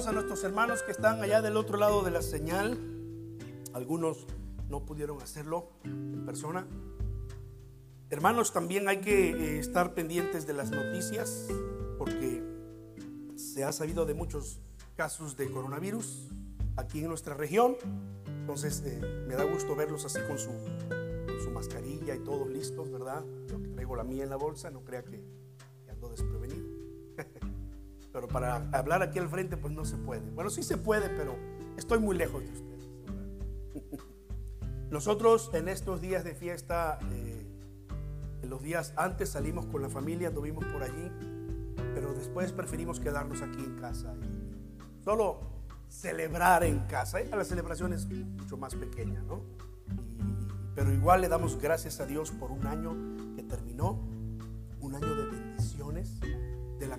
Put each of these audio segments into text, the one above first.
saludamos a nuestros hermanos que están allá del otro lado de la señal. Algunos no pudieron hacerlo en persona. Hermanos, también hay que eh, estar pendientes de las noticias porque se ha sabido de muchos casos de coronavirus aquí en nuestra región. Entonces eh, me da gusto verlos así con su, con su mascarilla y todos listos, ¿verdad? Yo traigo la mía en la bolsa, no crea que. Pero para hablar aquí al frente pues no se puede. Bueno, sí se puede, pero estoy muy lejos de ustedes. Nosotros en estos días de fiesta, eh, en los días antes salimos con la familia, anduvimos por allí, pero después preferimos quedarnos aquí en casa y solo celebrar en casa. La celebración es mucho más pequeña, ¿no? Y- pero igual le damos gracias a Dios por un año que terminó, un año de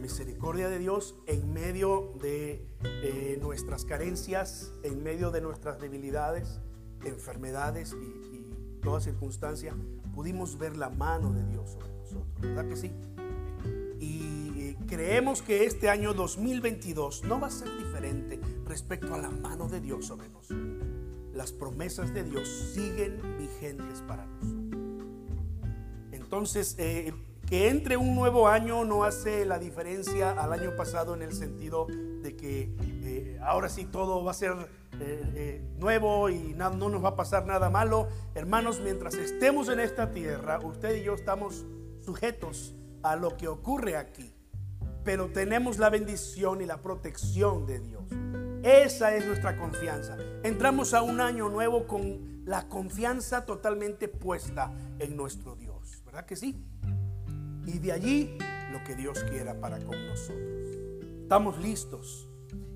misericordia de Dios en medio de eh, nuestras carencias, en medio de nuestras debilidades, enfermedades y, y toda circunstancia, pudimos ver la mano de Dios sobre nosotros, ¿verdad que sí? Y creemos que este año 2022 no va a ser diferente respecto a la mano de Dios sobre nosotros. Las promesas de Dios siguen vigentes para nosotros. Entonces, eh, que entre un nuevo año no hace la diferencia al año pasado en el sentido de que eh, ahora sí todo va a ser eh, eh, nuevo y na- no nos va a pasar nada malo. Hermanos, mientras estemos en esta tierra, usted y yo estamos sujetos a lo que ocurre aquí, pero tenemos la bendición y la protección de Dios. Esa es nuestra confianza. Entramos a un año nuevo con la confianza totalmente puesta en nuestro Dios, ¿verdad que sí? Y de allí lo que Dios quiera para con nosotros. Estamos listos.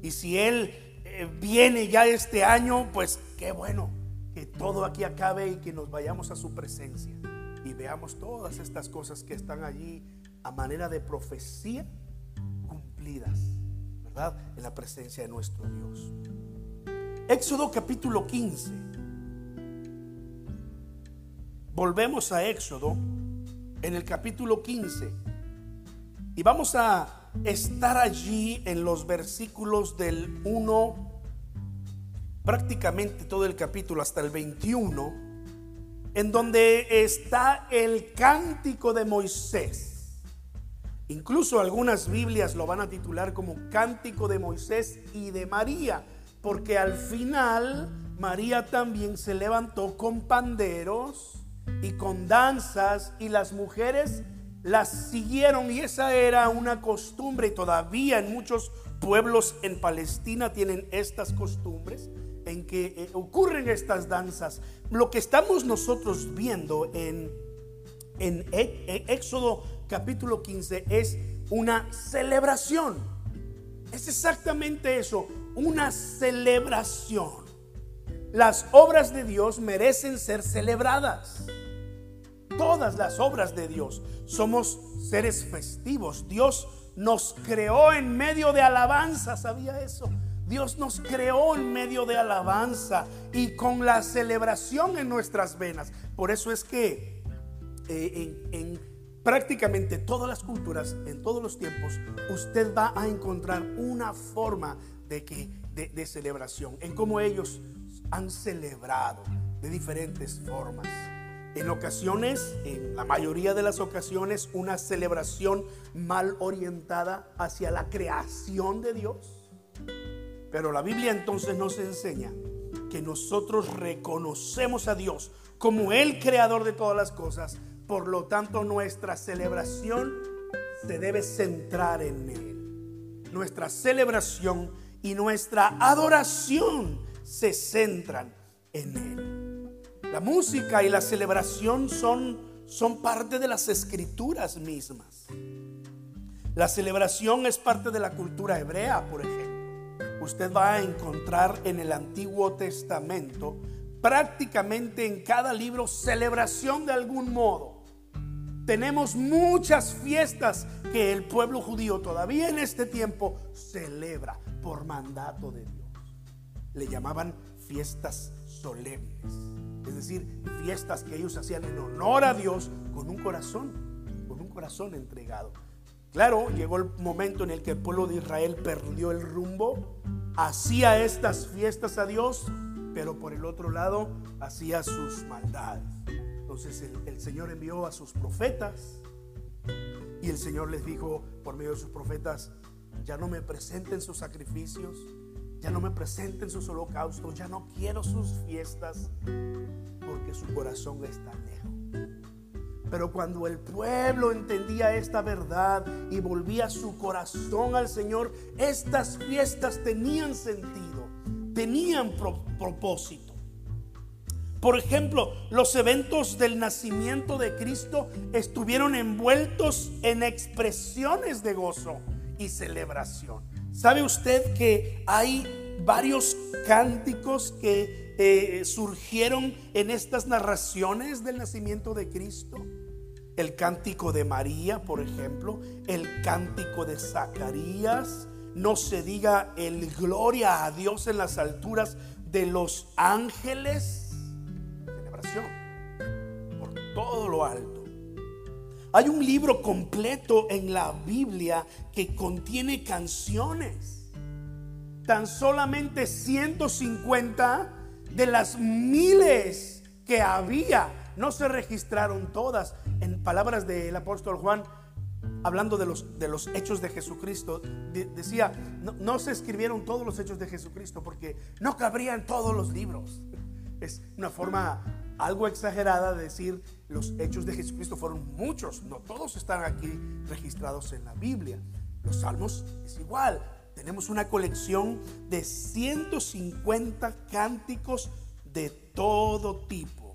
Y si Él eh, viene ya este año, pues qué bueno que todo aquí acabe y que nos vayamos a su presencia y veamos todas estas cosas que están allí a manera de profecía cumplidas, ¿verdad? En la presencia de nuestro Dios. Éxodo capítulo 15. Volvemos a Éxodo en el capítulo 15 y vamos a estar allí en los versículos del 1, prácticamente todo el capítulo hasta el 21, en donde está el cántico de Moisés. Incluso algunas Biblias lo van a titular como Cántico de Moisés y de María, porque al final María también se levantó con panderos y con danzas y las mujeres las siguieron y esa era una costumbre y todavía en muchos pueblos en Palestina tienen estas costumbres en que eh, ocurren estas danzas. Lo que estamos nosotros viendo en en E- E- Éxodo capítulo 15 es una celebración. Es exactamente eso, una celebración. Las obras de Dios merecen ser celebradas. Todas las obras de Dios. Somos seres festivos. Dios nos creó en medio de alabanza. ¿Sabía eso? Dios nos creó en medio de alabanza y con la celebración en nuestras venas. Por eso es que eh, en, en prácticamente todas las culturas, en todos los tiempos, usted va a encontrar una forma de, que, de celebración, en cómo ellos han celebrado de diferentes formas. En ocasiones, en la mayoría de las ocasiones, una celebración mal orientada hacia la creación de Dios. Pero la Biblia entonces nos enseña que nosotros reconocemos a Dios como el creador de todas las cosas. Por lo tanto, nuestra celebración se debe centrar en Él. Nuestra celebración y nuestra adoración se centran en Él. La música y la celebración son, son parte de las escrituras mismas. La celebración es parte de la cultura hebrea, por ejemplo. Usted va a encontrar en el Antiguo Testamento prácticamente en cada libro celebración de algún modo. Tenemos muchas fiestas que el pueblo judío todavía en este tiempo celebra por mandato de Dios. Le llamaban fiestas solemnes, es decir, fiestas que ellos hacían en honor a Dios con un corazón, con un corazón entregado. Claro, llegó el momento en el que el pueblo de Israel perdió el rumbo, hacía estas fiestas a Dios, pero por el otro lado hacía sus maldades. Entonces el, el Señor envió a sus profetas y el Señor les dijo por medio de sus profetas, ya no me presenten sus sacrificios, ya no me presenten sus holocaustos, ya no quiero sus fiestas, porque su corazón está lejos. Pero cuando el pueblo entendía esta verdad y volvía su corazón al Señor, estas fiestas tenían sentido, tenían propósito. Por ejemplo, los eventos del nacimiento de Cristo estuvieron envueltos en expresiones de gozo y celebración. ¿Sabe usted que hay varios cánticos que eh, surgieron en estas narraciones del nacimiento de Cristo? El cántico de María, por ejemplo, el cántico de Zacarías, no se diga el gloria a Dios en las alturas de los ángeles, celebración por todo lo alto. Hay un libro completo en la Biblia que contiene canciones. Tan solamente 150 de las miles que había no se registraron todas. En palabras del apóstol Juan, hablando de los, de los hechos de Jesucristo, decía, no, no, se escribieron todos los hechos de Jesucristo porque no cabrían todos los libros. Es una forma algo exagerada de decir los hechos de Jesucristo fueron muchos, no todos están aquí registrados en la Biblia. Los salmos es igual, tenemos una colección de 150 cánticos de todo tipo.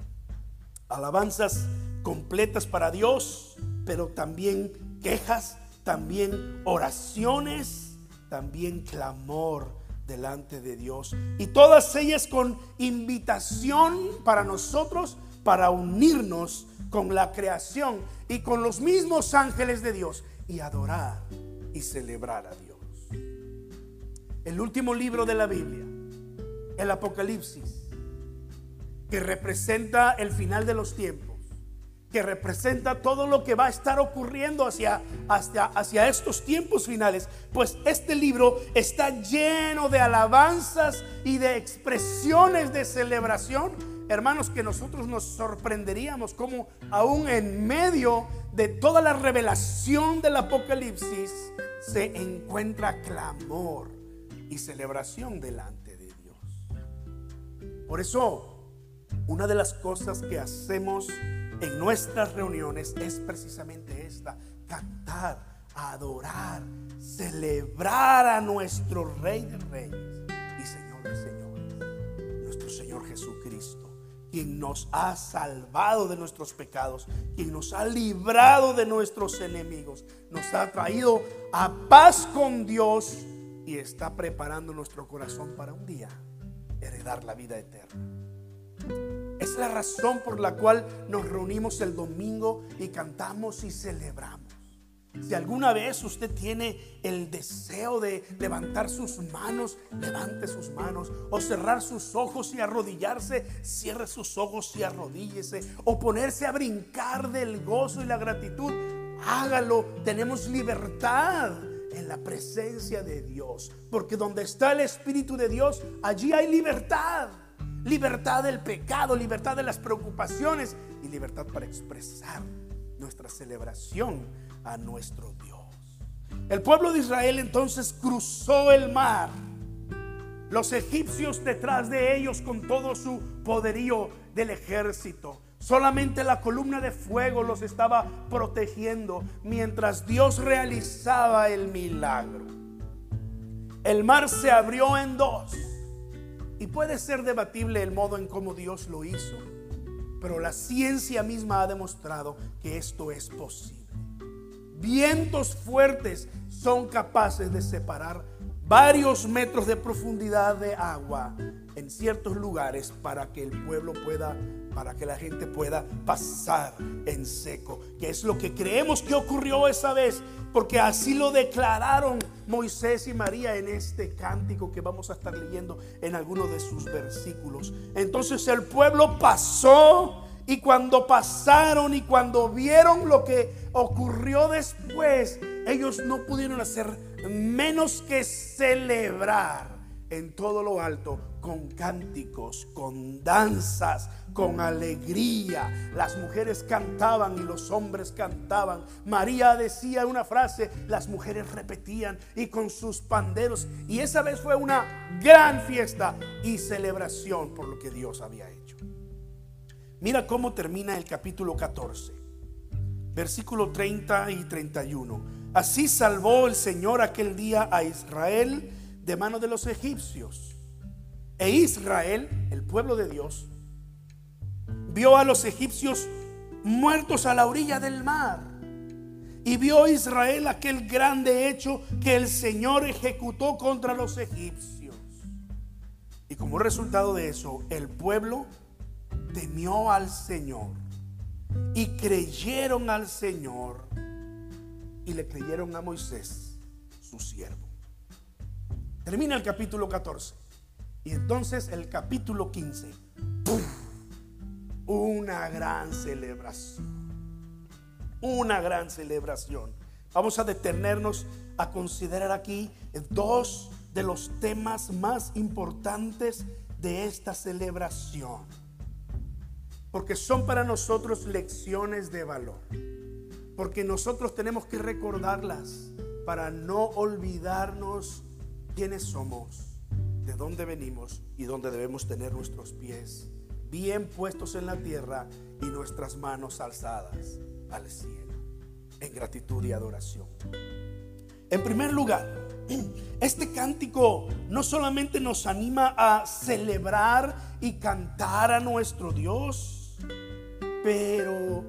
Alabanzas completas para Dios, pero también quejas, también oraciones, también clamor delante de Dios. Y todas ellas con invitación para nosotros para unirnos con la creación y con los mismos ángeles de Dios y adorar y celebrar a Dios. El último libro de la Biblia, el Apocalipsis, que representa el final de los tiempos que representa todo lo que va a estar ocurriendo hacia, hacia, hacia estos tiempos finales, pues este libro está lleno de alabanzas y de expresiones de celebración, hermanos, que nosotros nos sorprenderíamos como aún en medio de toda la revelación del Apocalipsis se encuentra clamor y celebración delante de Dios. Por eso, una de las cosas que hacemos en nuestras reuniones es precisamente esta, cantar, adorar, celebrar a nuestro Rey de Reyes y Señor de Señores, nuestro Señor Jesucristo, quien nos ha salvado de nuestros pecados, quien nos ha librado de nuestros enemigos, nos ha traído a paz con Dios y está preparando nuestro corazón para un día heredar la vida eterna. Es la razón por la cual nos reunimos el domingo y cantamos y celebramos. Si alguna vez usted tiene el deseo de levantar sus manos, levante sus manos. O cerrar sus ojos y arrodillarse, cierre sus ojos y arrodíllese. O ponerse a brincar del gozo y la gratitud, hágalo. Tenemos libertad en la presencia de Dios. Porque donde está el Espíritu de Dios, allí hay libertad libertad del pecado, libertad de las preocupaciones y libertad para expresar nuestra celebración a nuestro Dios. El pueblo de Israel entonces cruzó el mar. Los egipcios detrás de ellos con todo su poderío del ejército. Solamente la columna de fuego los estaba protegiendo mientras Dios realizaba el milagro. El mar se abrió en dos puede ser debatible el modo en cómo Dios lo hizo, pero la ciencia misma ha demostrado que esto es posible. Vientos fuertes son capaces de separar varios metros de profundidad de agua en ciertos lugares para que el pueblo pueda, para que la gente pueda pasar en seco, que es lo que creemos que ocurrió esa vez, porque así lo declararon Moisés y María en este cántico que vamos a estar leyendo en algunos de sus versículos. Entonces el pueblo pasó y cuando pasaron y cuando vieron lo que ocurrió después, ellos no pudieron hacer menos que celebrar en todo lo alto con cánticos, con danzas, con alegría. Las mujeres cantaban y los hombres cantaban. María decía una frase, las mujeres repetían y con sus panderos. Y esa vez fue una gran fiesta y celebración por lo que Dios había hecho. Mira cómo termina el capítulo 14, versículo 30 y 31. Así salvó el Señor aquel día a Israel de mano de los egipcios. E Israel, el pueblo de Dios, vio a los egipcios muertos a la orilla del mar. Y vio Israel aquel grande hecho que el Señor ejecutó contra los egipcios. Y como resultado de eso, el pueblo temió al Señor y creyeron al Señor y le creyeron a Moisés, su siervo. Termina el capítulo 14 y entonces el capítulo 15. Una gran celebración. Una gran celebración. Vamos a detenernos a considerar aquí dos de los temas más importantes de esta celebración. Porque son para nosotros lecciones de valor. Porque nosotros tenemos que recordarlas para no olvidarnos quiénes somos, de dónde venimos y dónde debemos tener nuestros pies bien puestos en la tierra y nuestras manos alzadas al cielo, en gratitud y adoración. En primer lugar, este cántico no solamente nos anima a celebrar y cantar a nuestro Dios, pero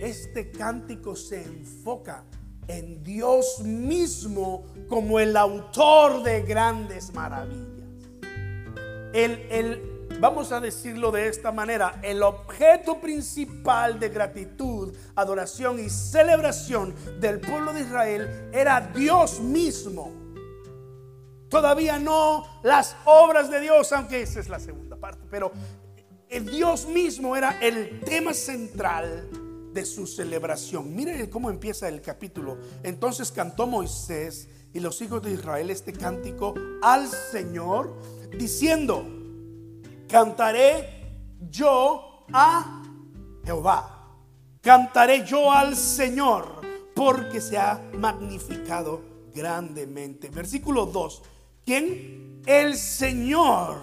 este cántico se enfoca en Dios mismo como el autor de grandes maravillas. El, vamos a decirlo de esta manera, el objeto principal de gratitud, adoración y celebración del pueblo de Israel era Dios mismo. Todavía no las obras de Dios, aunque esa es la segunda parte, pero el Dios mismo era el tema central de su celebración. Miren cómo empieza el capítulo. Entonces cantó Moisés y los hijos de Israel este cántico al Señor, diciendo, cantaré yo a Jehová, cantaré yo al Señor, porque se ha magnificado grandemente. Versículo 2, ¿quién? El Señor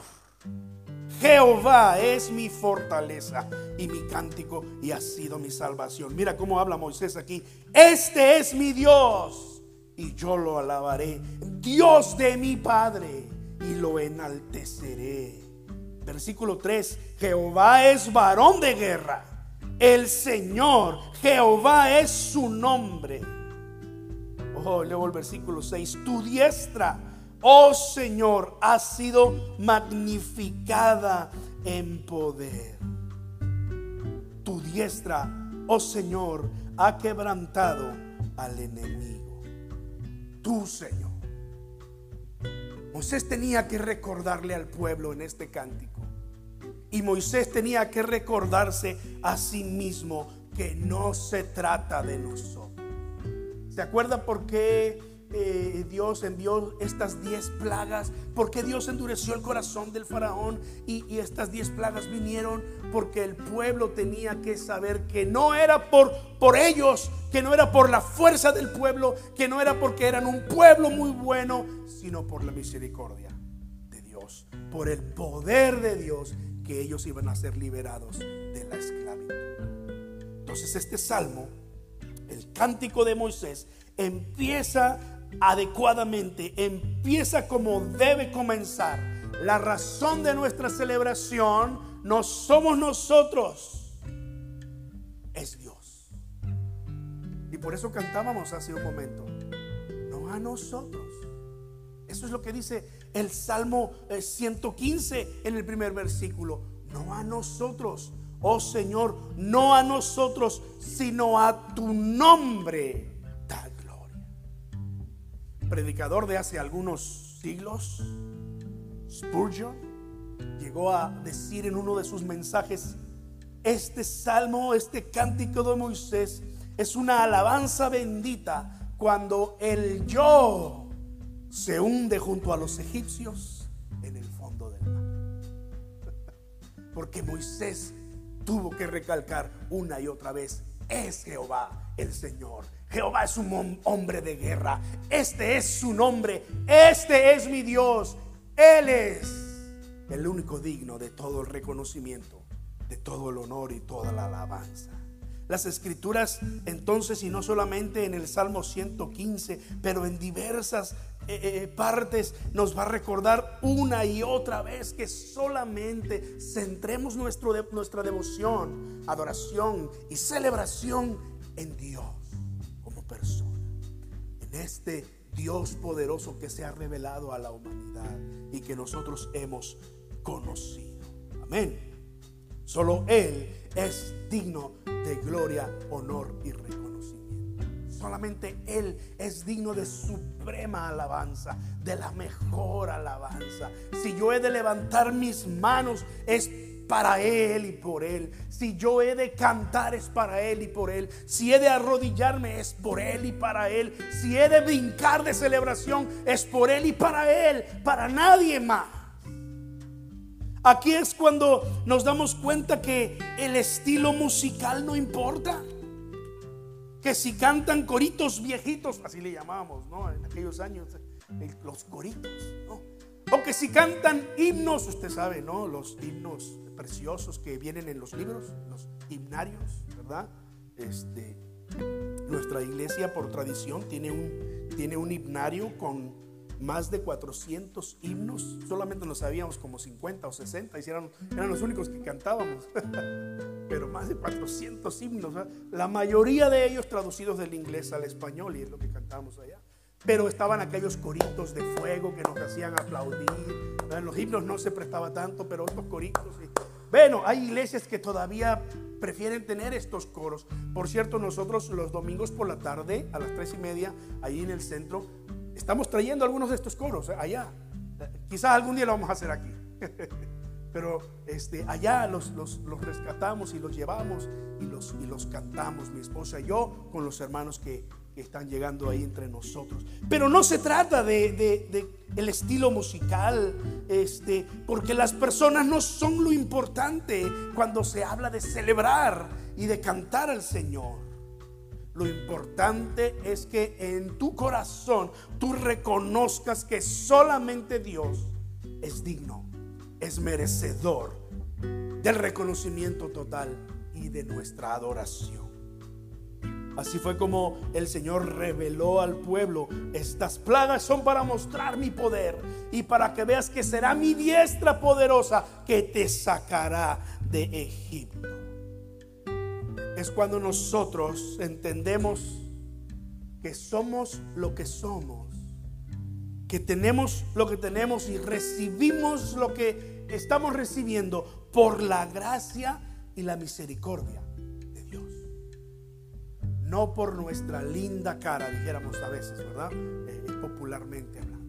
Jehová es mi fortaleza y mi cántico y ha sido mi salvación. Mira cómo habla Moisés aquí. Este es mi Dios y yo lo alabaré. Dios de mi Padre y lo enalteceré. Versículo 3. Jehová es varón de guerra. El Señor, Jehová es su nombre. Oh, leo el versículo 6. Tu diestra oh Señor, ha sido magnificada en poder. Tu diestra, oh Señor, ha quebrantado al enemigo. Tú, Señor. Moisés tenía que recordarle al pueblo en este cántico. Y Moisés tenía que recordarse a sí mismo que no se trata de nosotros. ¿Se acuerda por qué eh, Dios envió estas diez plagas, porque Dios endureció el corazón del faraón y, y estas diez plagas vinieron porque el pueblo tenía que saber que no era por, por ellos, que no era por la fuerza del pueblo, que no era porque eran un pueblo muy bueno, sino por la misericordia de Dios, por el poder de Dios que ellos iban a ser liberados de la esclavitud. Entonces este salmo, el cántico de Moisés, empieza adecuadamente, empieza como debe comenzar. La razón de nuestra celebración no somos nosotros, es Dios. Y por eso cantábamos hace un momento, no a nosotros. Eso es lo que dice el Salmo 115 eh, en el primer versículo. No a nosotros, oh Señor, no a nosotros, sino a tu nombre predicador de hace algunos siglos, Spurgeon, llegó a decir en uno de sus mensajes, este salmo, este cántico de Moisés es una alabanza bendita cuando el yo se hunde junto a los egipcios en el fondo del mar. Porque Moisés tuvo que recalcar una y otra vez, es Jehová el Señor. Jehová es un hombre de guerra. Este es su nombre. Este es mi Dios. Él es el único digno de todo el reconocimiento, de todo el honor y toda la alabanza. Las escrituras entonces, y no solamente en el Salmo 115, pero en diversas eh, eh, partes, nos va a recordar una y otra vez que solamente centremos nuestra devoción, adoración y celebración en Dios persona. En este Dios poderoso que se ha revelado a la humanidad y que nosotros hemos conocido. Amén. Solo Él es digno de gloria, honor y reconocimiento. Solamente Él es digno de suprema alabanza, de la mejor alabanza. Si yo he de levantar mis manos, es para Él y por Él. Si yo he de cantar es para Él y por Él. Si he de arrodillarme es por Él y para Él. Si he de brincar de celebración es por Él y para Él, para nadie más. Aquí es cuando nos damos cuenta que el estilo musical no importa. Que si cantan coritos viejitos, así le llamábamos, ¿no? En aquellos años, los coritos, ¿no? O que si cantan himnos, usted sabe, ¿no? Los himnos preciosos que vienen en los libros, los himnarios, ¿verdad? Este, nuestra iglesia por tradición tiene un, tiene un himnario con más de 400 himnos, solamente nos sabíamos como 50 o 60, y eran, eran los únicos que cantábamos, pero más de 400 himnos, la mayoría de ellos traducidos del inglés al español, y es lo que cantábamos allá. Pero estaban aquellos coritos de fuego que nos hacían aplaudir. En los himnos no se prestaba tanto, pero estos coritos. Bueno, hay iglesias que todavía prefieren tener estos coros. Por cierto, nosotros los domingos por la tarde, a las tres y media, ahí en el centro, Estamos trayendo algunos de estos coros eh, allá. Quizás algún día lo vamos a hacer aquí. Pero este, allá los, los, rescatamos y los llevamos y los, y los cantamos, mi esposa y yo, con los hermanos que, que están llegando ahí entre nosotros. Pero no se trata de, de, de, el estilo musical, este, porque las personas no son lo importante cuando se habla de celebrar y de cantar al Señor. Lo importante es que en tu corazón tú reconozcas que solamente Dios es digno, es merecedor del reconocimiento total y de nuestra adoración. Así fue como el Señor reveló al pueblo, estas plagas son para mostrar mi poder y para que veas que será mi diestra poderosa que te sacará de Egipto es cuando nosotros entendemos que somos lo que somos, que tenemos lo que tenemos y recibimos lo que estamos recibiendo por la gracia y la misericordia. No por nuestra linda cara, dijéramos a veces, ¿verdad? Eh, eh, popularmente hablando.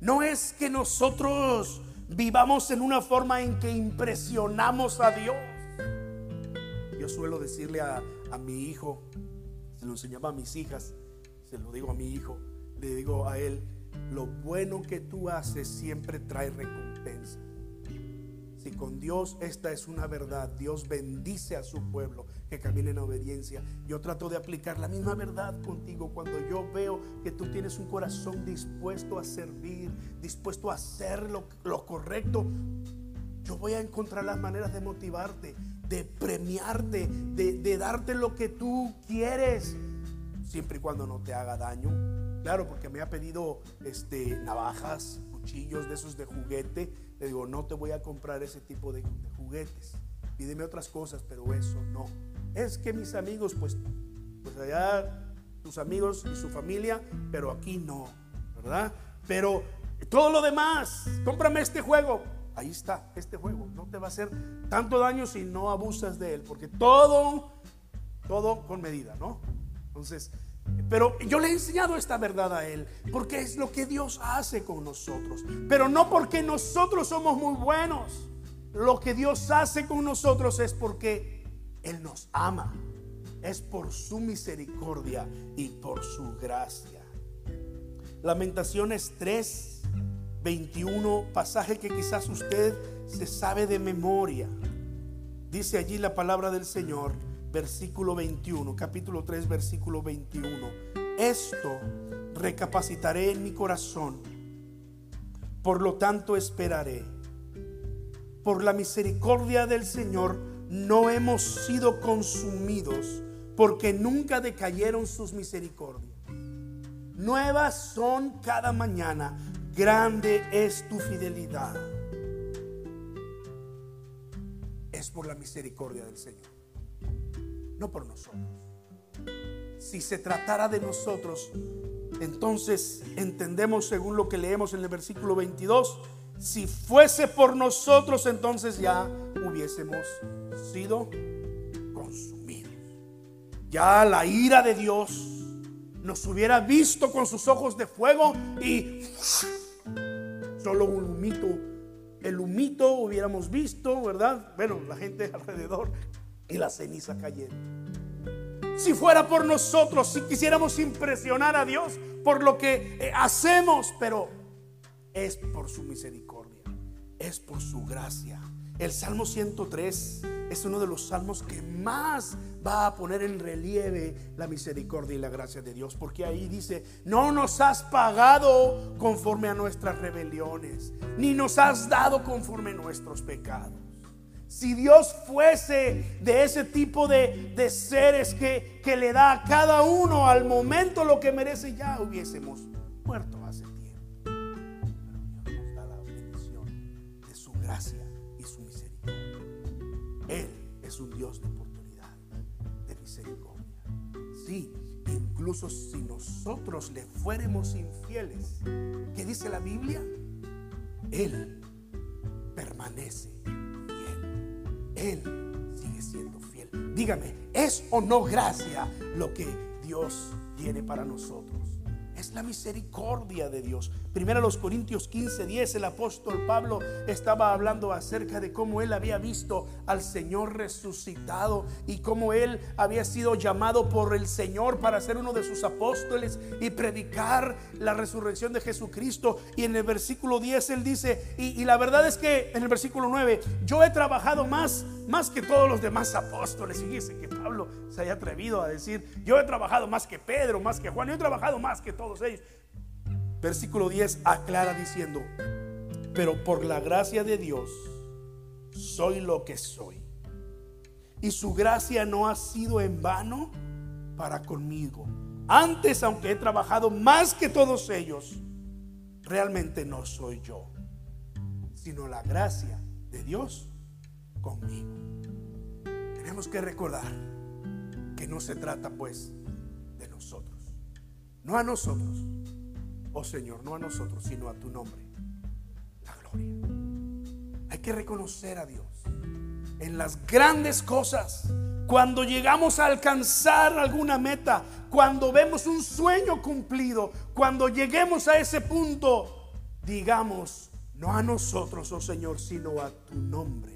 No es que nosotros vivamos en una forma en que impresionamos a Dios yo suelo decirle a, mi hijo, se lo enseñaba a mis hijas, se lo digo a mi hijo, le digo a él, lo bueno que tú haces siempre trae recompensa. Si con Dios esta es una verdad, Dios bendice a su pueblo que camine en obediencia. Yo trato de aplicar la misma verdad contigo cuando yo veo que tú tienes un corazón dispuesto a servir, dispuesto a hacer lo, lo correcto. Yo voy a encontrar las maneras de motivarte de premiarte, de, darte lo que tú quieres, siempre y cuando no te haga daño. Claro, porque me ha pedido este, navajas, cuchillos de esos de juguete. Le digo, no te voy a comprar ese tipo de, juguetes. Pídeme otras cosas, pero eso no. Es que mis amigos, pues, pues allá tus amigos y su familia, pero aquí no, ¿verdad? Pero todo lo demás, cómprame este juego ahí está este juego. No te va a hacer tanto daño si no abusas de él, porque todo, todo con medida, ¿no? Entonces, pero yo le he enseñado esta verdad a él, porque es lo que Dios hace con nosotros, pero no porque nosotros somos muy buenos. Lo que Dios hace con nosotros es porque Él nos ama. es por su misericordia y por su gracia. Lamentaciones 3, 21, pasaje que quizás usted se sabe de memoria. Dice allí la palabra del Señor, versículo 21, capítulo 3, versículo 21. Esto recapacitaré en mi corazón, por lo tanto esperaré. Por la misericordia del Señor no hemos sido consumidos, porque nunca decayeron sus misericordias. Nuevas son cada mañana, grande es tu fidelidad. Es por la misericordia del Señor, no por nosotros. Si se tratara de nosotros, entonces entendemos según lo que leemos en el versículo 22, si fuese por nosotros, entonces ya hubiésemos sido consumidos. Ya la ira de Dios nos hubiera visto con sus ojos de fuego y solo un humito, el humito hubiéramos visto, ¿verdad? Bueno, la gente alrededor y la ceniza cayendo. Si fuera por nosotros, si quisiéramos impresionar a Dios por lo que eh, hacemos, pero es por su misericordia, es por su gracia. El Salmo 103 es uno de los salmos que más va a poner en relieve la misericordia y la gracia de Dios, porque ahí dice, no nos has pagado conforme a nuestras rebeliones, ni nos has dado conforme a nuestros pecados. Si Dios fuese de ese tipo de, de seres que, que le da a cada uno al momento lo que merece, ya hubiésemos muerto hace él es un Dios de oportunidad, de misericordia. Sí, incluso si nosotros le fuéramos infieles, ¿qué dice la Biblia? Él permanece fiel. Él sigue siendo fiel. Dígame, ¿es o no gracia lo que Dios tiene para nosotros? Es la misericordia de Dios. Primero los Corintios 15, 10, el apóstol Pablo estaba hablando acerca de cómo él había visto al Señor resucitado y cómo él había sido llamado por el Señor para ser uno de sus apóstoles y predicar la resurrección de Jesucristo. Y en el versículo 10 él dice, y, la verdad es que en el versículo 9, yo he trabajado más, más que todos los demás apóstoles. Dice que Pablo se haya atrevido a decir, yo he trabajado más que Pedro, más que Juan, yo he trabajado más que todos ellos. Versículo 10 aclara diciendo, pero por la gracia de Dios soy lo que soy. Y su gracia no ha sido en vano para conmigo. Antes, aunque he trabajado más que todos ellos, realmente no soy yo, sino la gracia de Dios conmigo. Tenemos que recordar que no se trata pues de nosotros, no a nosotros, oh Señor, no a nosotros, sino a tu nombre, la gloria. Hay que reconocer a Dios en las grandes cosas. Cuando llegamos a alcanzar alguna meta, cuando vemos un sueño cumplido, cuando lleguemos a ese punto, digamos, no a nosotros, oh Señor, sino a tu nombre,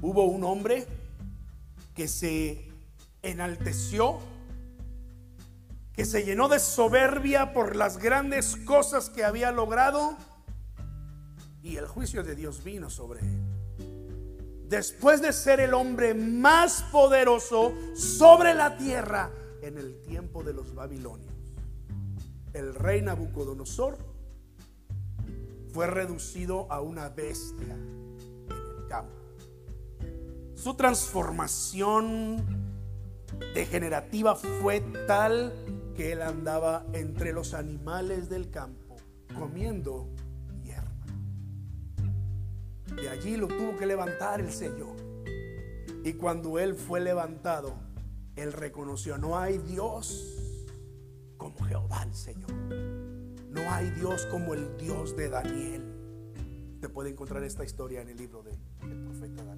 Hubo un hombre que se enalteció que se llenó de soberbia por las grandes cosas que había logrado y el juicio de Dios vino sobre él. Después de ser el hombre más poderoso sobre la tierra en el tiempo de los babilonios, el rey Nabucodonosor fue reducido a una bestia en el campo. Su transformación degenerativa fue tal que él andaba entre los animales del campo comiendo hierba. De allí lo tuvo que levantar el Señor. Y cuando él fue levantado, él reconoció, no hay Dios como Jehová el Señor. No hay Dios como el Dios de Daniel. Usted puede encontrar esta historia en el libro del profeta Daniel.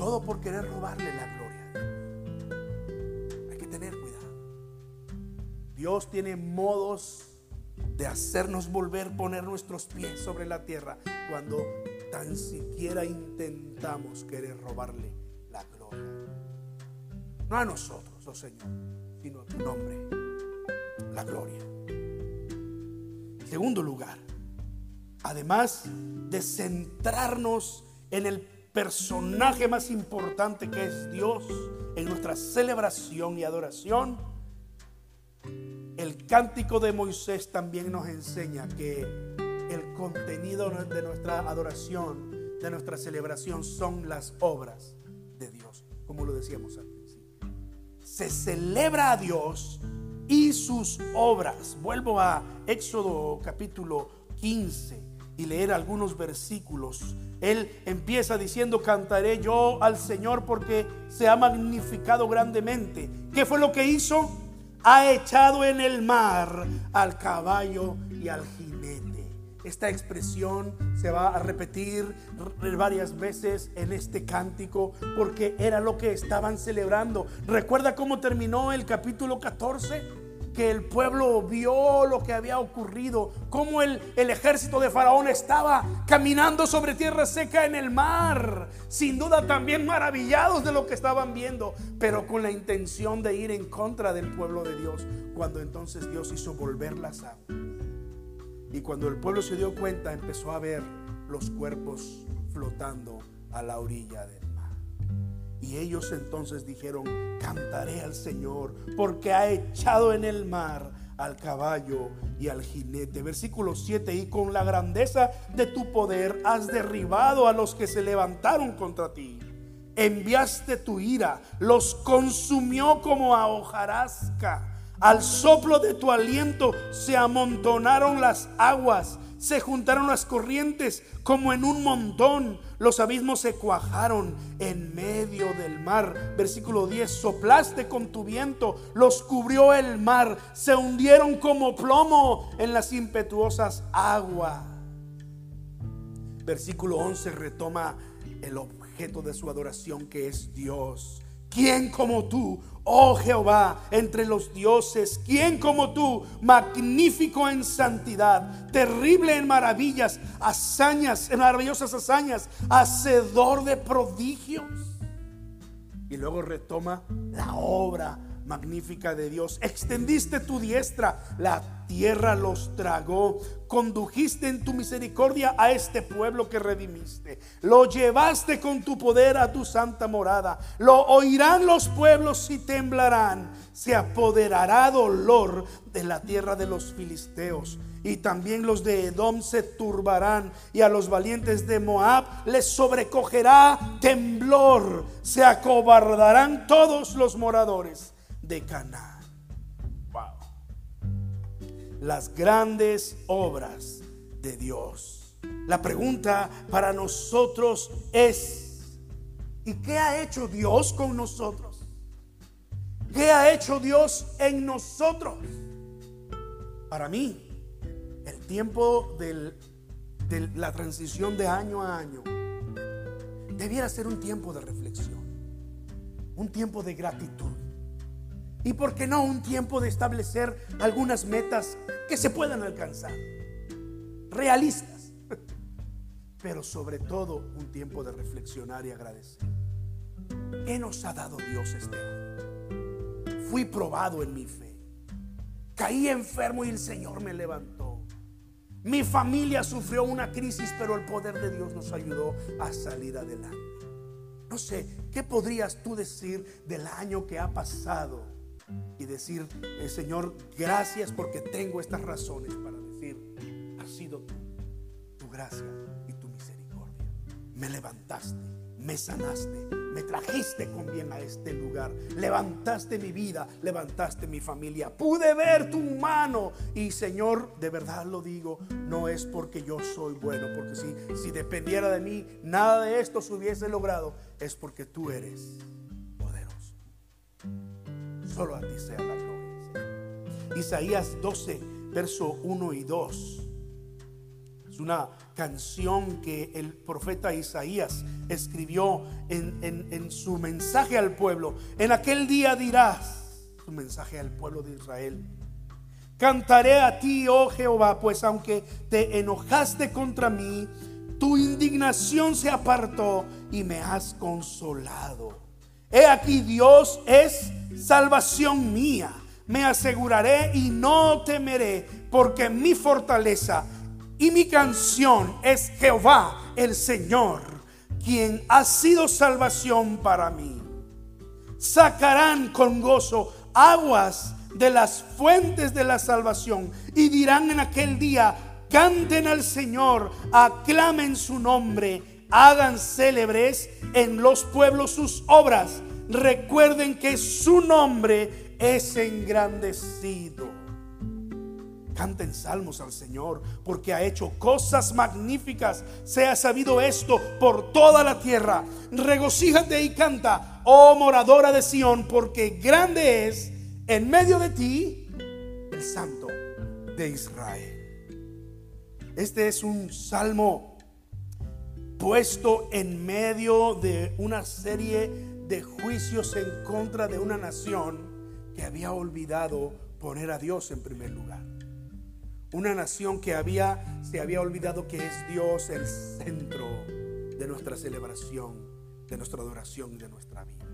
Todo por querer robarle la gloria. Dios tiene modos de hacernos volver, poner nuestros pies sobre la tierra cuando tan siquiera intentamos querer robarle la gloria. No a nosotros, oh Señor, sino a tu nombre, la gloria. Segundo lugar, además de centrarnos en el personaje más importante que es Dios en nuestra celebración y adoración, el cántico de Moisés también nos enseña que el contenido de nuestra adoración, de nuestra celebración, son las obras de Dios, como lo decíamos al principio. Se celebra a Dios y sus obras. Vuelvo a Éxodo capítulo 15 y leer algunos versículos. Él empieza diciendo, cantaré yo al Señor porque se ha magnificado grandemente. ¿Qué fue lo que hizo? Ha echado en el mar al caballo y al jinete. Esta expresión se va a repetir varias veces en este cántico porque era lo que estaban celebrando. ¿Recuerda cómo terminó el capítulo 14? Que el pueblo vio lo que había ocurrido, cómo el, el, ejército de Faraón estaba caminando sobre tierra seca en el mar, sin duda también maravillados de lo que estaban viendo, pero con la intención de ir en contra del pueblo de Dios, cuando entonces Dios hizo volver las aguas. Y cuando el pueblo se dio cuenta, empezó a ver los cuerpos flotando a la orilla de y ellos entonces dijeron, cantaré al Señor porque ha echado en el mar al caballo y al jinete. Versículo 7, y con la grandeza de tu poder has derribado a los que se levantaron contra ti. Enviaste tu ira, los consumió como a hojarasca. Al soplo de tu aliento se amontonaron las aguas se juntaron las corrientes como en un montón. Los abismos se cuajaron en medio del mar. Versículo 10. Soplaste con tu viento, los cubrió el mar. Se hundieron como plomo en las impetuosas aguas. Versículo 11 retoma el objeto de su adoración que es Dios. ¿Quién como tú, oh Jehová, entre los dioses? ¿Quién como tú, magnífico en santidad, terrible en maravillas, hazañas, en maravillosas hazañas, hacedor de prodigios? Y luego retoma la obra magnífica de Dios. Extendiste tu diestra, la tierra los tragó. Condujiste en tu misericordia a este pueblo que redimiste. Lo llevaste con tu poder a tu santa morada. Lo oirán los pueblos y temblarán. Se apoderará dolor de la tierra de los filisteos. Y también los de Edom se turbarán y a los valientes de Moab les sobrecogerá temblor. Se acobardarán todos los moradores de Canaán. Las grandes obras de Dios. La pregunta para nosotros es, ¿y qué ha hecho Dios con nosotros? ¿Qué ha hecho Dios en nosotros? Para mí, el tiempo de la transición de año a año debiera ser un tiempo de reflexión, un tiempo de gratitud y por qué no un tiempo de establecer algunas metas que se puedan alcanzar, realistas, pero sobre todo un tiempo de reflexionar y agradecer. ¿Qué nos ha dado Dios este año? Fui probado en mi fe. Caí enfermo y el Señor me levantó. Mi familia sufrió una crisis, pero el poder de Dios nos ayudó a salir adelante. No sé, ¿qué podrías tú decir del año que ha pasado? Y decir, eh, Señor, gracias porque tengo estas razones para decir, ha sido tú, tu gracia y tu misericordia. Me levantaste, me sanaste, me trajiste con bien a este lugar, levantaste mi vida, levantaste mi familia. Pude ver tu mano y Señor, de verdad lo digo, no es porque yo soy bueno, porque si, si dependiera de mí, nada de esto se hubiese logrado, es porque tú eres Solo a ti sea la gloria. Isaías 12, verso 1 y 2. Es una canción que el profeta Isaías escribió en, en su mensaje al pueblo. En aquel día dirás, su mensaje al pueblo de Israel. Cantaré a ti, oh Jehová, pues aunque te enojaste contra mí, tu indignación se apartó y me has consolado. He aquí Dios es salvación mía. Me aseguraré y no temeré, porque mi fortaleza y mi canción es Jehová el Señor, quien ha sido salvación para mí. Sacarán con gozo aguas de las fuentes de la salvación y dirán en aquel día, canten al Señor, aclamen su nombre, hagan célebres en los pueblos sus obras recuerden que su nombre es engrandecido. Canten salmos al Señor, porque ha hecho cosas magníficas. Sea sabido esto por toda la tierra. Regocíjate y canta, oh moradora de Sión, porque grande es en medio de ti el Santo de Israel. Este es un salmo puesto en medio de una serie de juicios en contra de una nación que había olvidado poner a Dios en primer lugar. Una nación que había, se había olvidado que es Dios el centro de nuestra celebración, de nuestra adoración y de nuestra vida.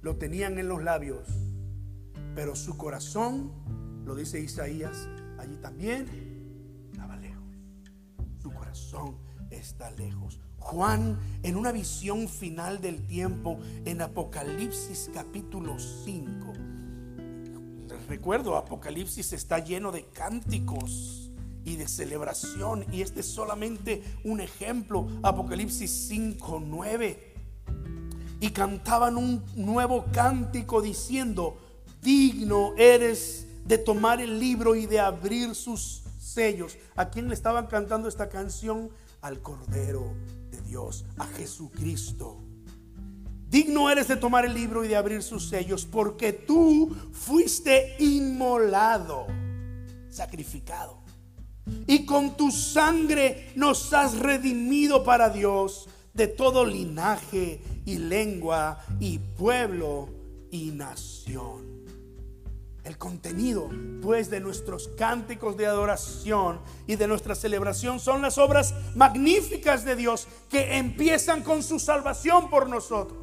Lo tenían en los labios, pero su corazón, lo dice Isaías, allí también estaba lejos. Su corazón está lejos. Juan, en una visión final del tiempo, en Apocalipsis capítulo 5, les recuerdo, Apocalipsis está lleno de cánticos y de celebración, y este es solamente un ejemplo, Apocalipsis 5, 9. Y cantaban un nuevo cántico diciendo, digno eres de tomar el libro y de abrir sus sellos. ¿A quién le estaban cantando esta canción? Al Cordero Dios, a Jesucristo. Digno eres de tomar el libro y de abrir sus sellos, porque tú fuiste inmolado, sacrificado. Y con tu sangre nos has redimido para Dios de todo linaje y lengua y pueblo y nación. El contenido, pues, de nuestros cánticos de adoración y de nuestra celebración son las obras magníficas de Dios que empiezan con su salvación por nosotros.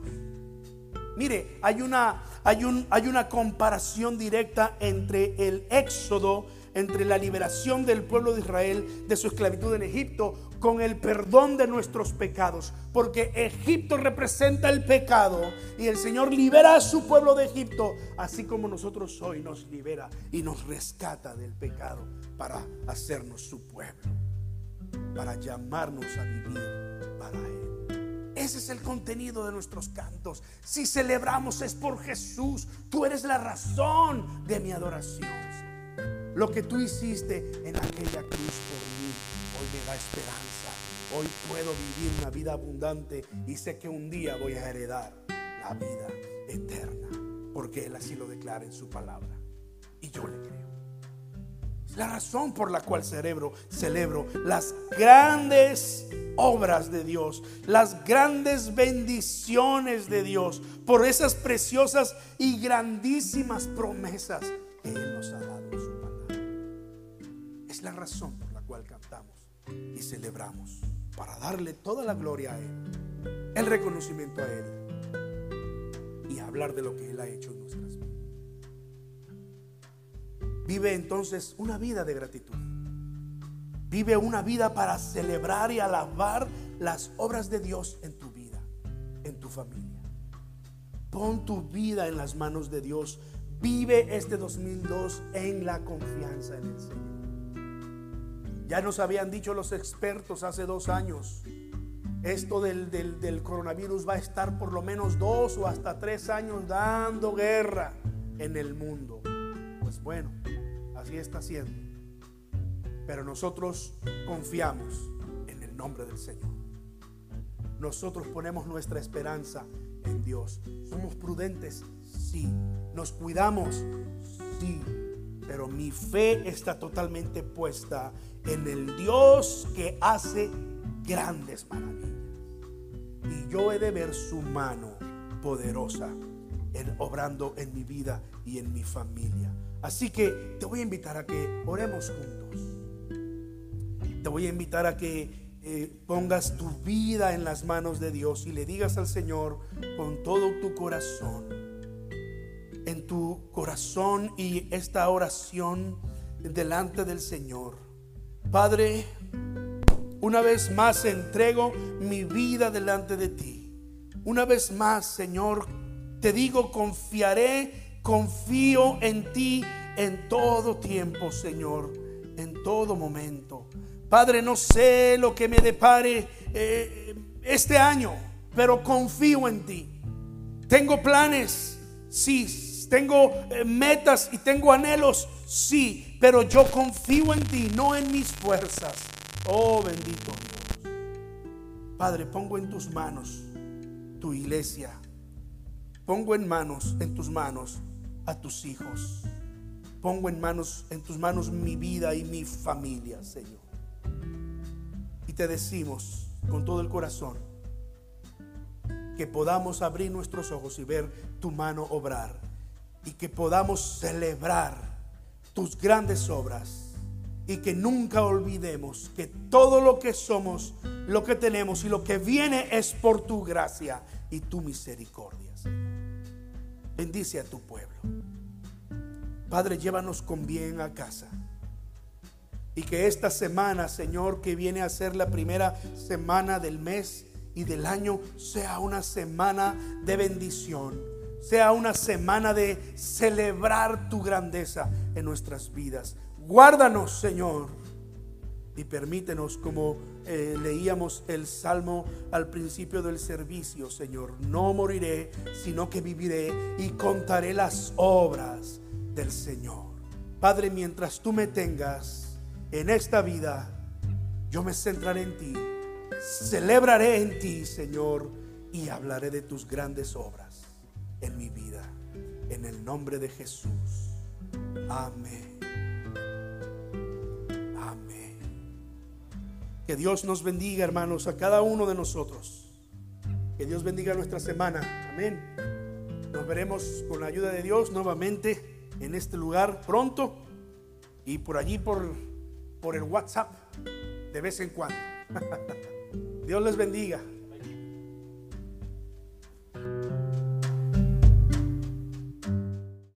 Mire, hay una, hay, un, hay una comparación directa entre el éxodo entre la liberación del pueblo de Israel de su esclavitud en Egipto con el perdón de nuestros pecados. Porque Egipto representa el pecado y el Señor libera a su pueblo de Egipto, así como nosotros hoy nos libera y nos rescata del pecado para hacernos su pueblo, para llamarnos a vivir para Él. Ese es el contenido de nuestros cantos. Si celebramos es por Jesús. Tú eres la razón de mi adoración. Lo que tú hiciste en aquella cruz da esperanza. Hoy puedo vivir una vida abundante y sé que un día voy a heredar la vida eterna. Porque Él así lo declara en su palabra. Y yo le creo. Es la razón por la cual cerebro, celebro las grandes obras de Dios, las grandes bendiciones de Dios, por esas preciosas y grandísimas promesas que Él nos ha dado la razón por la cual cantamos y celebramos, para darle toda la gloria a Él, el reconocimiento a Él y hablar de lo que Él ha hecho en nuestras vidas. Vive entonces una vida de gratitud. Vive una vida para celebrar y alabar las obras de Dios en tu vida, en tu familia. Pon tu vida en las manos de Dios. Vive este 2002 en la confianza en el Señor. Ya nos habían dicho los expertos hace dos años, esto del, coronavirus va a estar por lo menos dos o hasta tres años dando guerra en el mundo. Pues bueno, así está siendo. Pero nosotros confiamos en el nombre del Señor. Nosotros ponemos nuestra esperanza en Dios. Somos prudentes, sí. Nos cuidamos, sí. Pero mi fe está totalmente puesta en el Dios que hace grandes maravillas. Y yo he de ver su mano poderosa en, obrando en mi vida y en mi familia. Así que te voy a invitar a que oremos juntos. Te voy a invitar a que eh, pongas tu vida en las manos de Dios y le digas al Señor con todo tu corazón, en tu corazón y esta oración delante del Señor. Padre, una vez más entrego mi vida delante de ti. Una vez más, Señor, te digo, confiaré, confío en ti en todo tiempo, Señor, en todo momento. Padre, no sé lo que me depare eh, este año, pero confío en ti. Tengo planes, sí, tengo eh, metas y tengo anhelos, sí, pero yo confío en ti, no en mis fuerzas. Oh bendito Dios. Padre, pongo en tus manos tu iglesia. Pongo en manos, en tus manos, a tus hijos. Pongo en manos, en tus manos mi vida y mi familia, Señor. Y te decimos con todo el corazón que podamos abrir nuestros ojos y ver tu mano obrar y que podamos celebrar tus grandes obras y que nunca olvidemos que todo lo que somos, lo que tenemos y lo que viene es por tu gracia y tu misericordia. Bendice a tu pueblo. Padre, llévanos con bien a casa. Y que esta semana, Señor, que viene a ser la primera semana del mes y del año, sea una semana de bendición. Sea una semana de celebrar tu grandeza en nuestras vidas. Guárdanos, Señor, y permítenos, como eh, leíamos el salmo al principio del servicio, Señor, no moriré, sino que viviré y contaré las obras del Señor. Padre, mientras tú me tengas en esta vida, yo me centraré en ti, celebraré en ti, Señor, y hablaré de tus grandes obras en mi vida. En el nombre de Jesús. Amén. Que Dios nos bendiga, hermanos, a cada uno de nosotros. Que Dios bendiga nuestra semana. Amén. Nos veremos con la ayuda de Dios nuevamente en este lugar pronto y por allí por, por el WhatsApp de vez en cuando. Dios les bendiga.